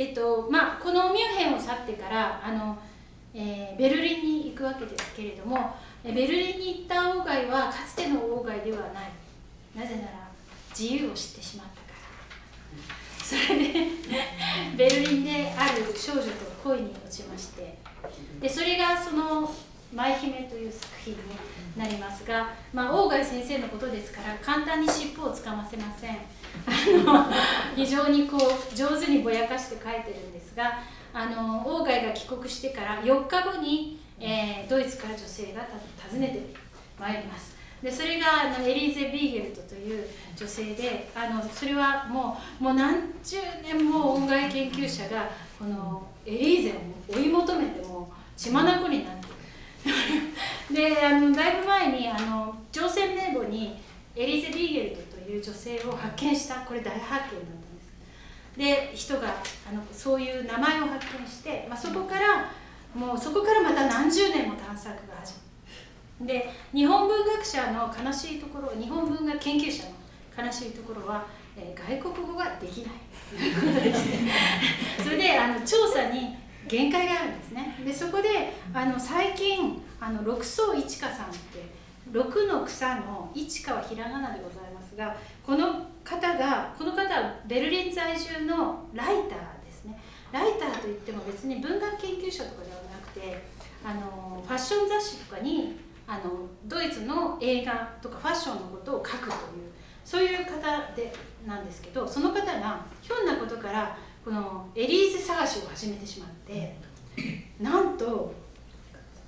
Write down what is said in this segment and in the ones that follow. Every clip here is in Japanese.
えっとまあ、このミュンヘンを去ってからあの、えー、ベルリンに行くわけですけれどもベルリンに行った鴎外はかつての鴎外ではない。なぜなら自由を知ってしまったから。それでベルリンである少女と恋に落ちまして。でそれがその「舞姫」という作品になりますが、まあ、鴎外先生のことですから簡単に尻尾をつかませません。あの非常にこう上手にぼやかして書いてるんですがあの鴎外が帰国してから4日後に、えー、ドイツから女性が訪ねてまいります。でそれがあのエリーゼ・ビーゲルトという女性であのそれはもうもう何十年も音外研究者がこのエリーゼを追い求めても血眼になってであのだいぶ前にあの朝鮮名簿にエリゼ・ビーゲルトという女性を発見したこれ大発見だったんです。で人があのそういう名前を発見して、まあ、そこからもうそこからまた何十年も探索が始まる。で日本文学者の悲しいところ日本文学研究者の悲しいところは、えー、外国語ができない。ということでしてそれであの調査に限界があるんですね。でそこであの最近あの六層一花さんって六の草の一花はひらがなでございますがこの方がこの方はベルリン在住のライターですね。ライターといっても別に文学研究者とかではなくてあのファッション雑誌とかにあのドイツの映画とかファッションのことを書くというそういう方でなんですけどその方がひょんなことからこのエリーゼ探しを始めてしまってなんと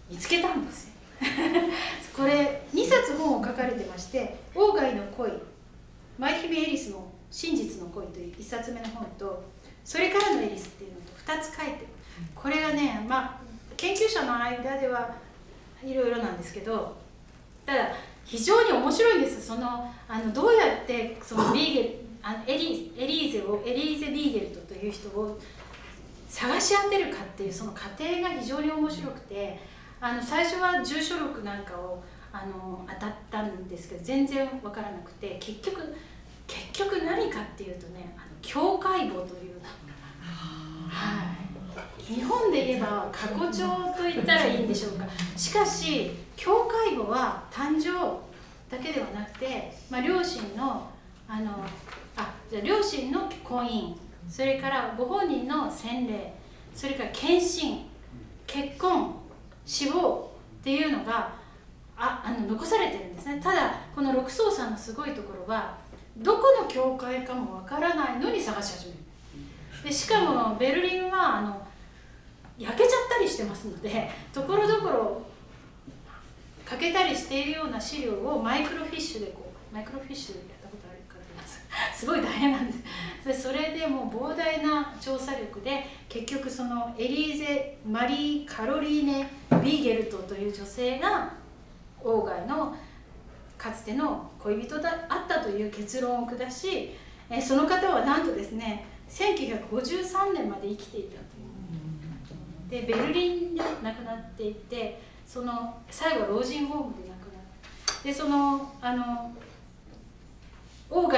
見つけたんですよ。これ2冊本を書かれてまして「鴎外の恋」「舞姫エリスの真実の恋」という1冊目の本と「それからのエリス」っていうのと2つ書いてるこれがねまあ研究者の間ではいろいろなんですけどただ非常に面白いんです。そのあのどうやってその ビーゲルあのエリエリーゼをエリーゼ・ビーゲルトという人を探し当てるかっていうその過程が非常に面白くてあの最初は住所録なんかをあの当たったんですけど全然分からなくて結局結局何かっていうとねあの境界簿というはい、日本で言えば過去帳と言ったらいいんでしょうか。しかし境界簿は誕生だけではなくて、まあ、両親のあのあじゃ両親の婚姻それからご本人の洗礼それから献身結婚死亡っていうのがああの残されてるんですね。ただこの六層さんのすごいところはどこの教会かもわからないのに探し始める。でしかもベルリンはあの焼けちゃったりしてますのでところどころ欠けたりしているような資料をマイクロフィッシュでこうマイクロフィッシュで すごい大変なんです。でそれでもう膨大な調査力で結局そのエリーゼ・マリー・カロリーネ・ビーゲルトという女性が鴎外のかつての恋人だあったという結論を下しえその方はなんとですね1953年まで生きていたと。いうでベルリンで亡くなっていてその最後老人ホームで亡くなってでそのあの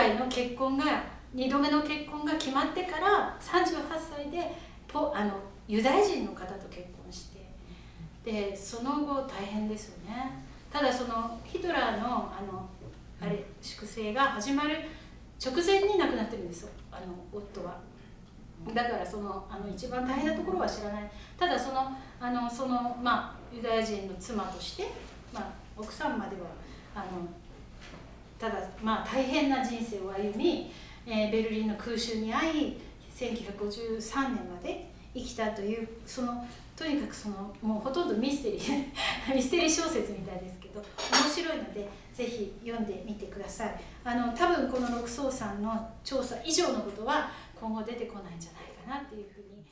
外の結婚が2度目の結婚が決まってから38歳でポあのユダヤ人の方と結婚してでその後大変ですよね。ただそのヒトラーのあのあれ粛清が始まる直前に亡くなってるんですよ。あの夫は。だからそのあの一番大変なところは知らない。ただそのあのその、まあ、ユダヤ人の妻として、まあ、奥さんまではあのただまあ大変な人生を歩み、えー、ベルリンの空襲に遭い1953年まで生きたというそのとにかくそのもうほとんどミステリー ミステリー小説みたいですけど面白いのでぜひ読んでみてください。あの多分この六層さんの調査以上のことは今後出てこないんじゃないかなっていうふうに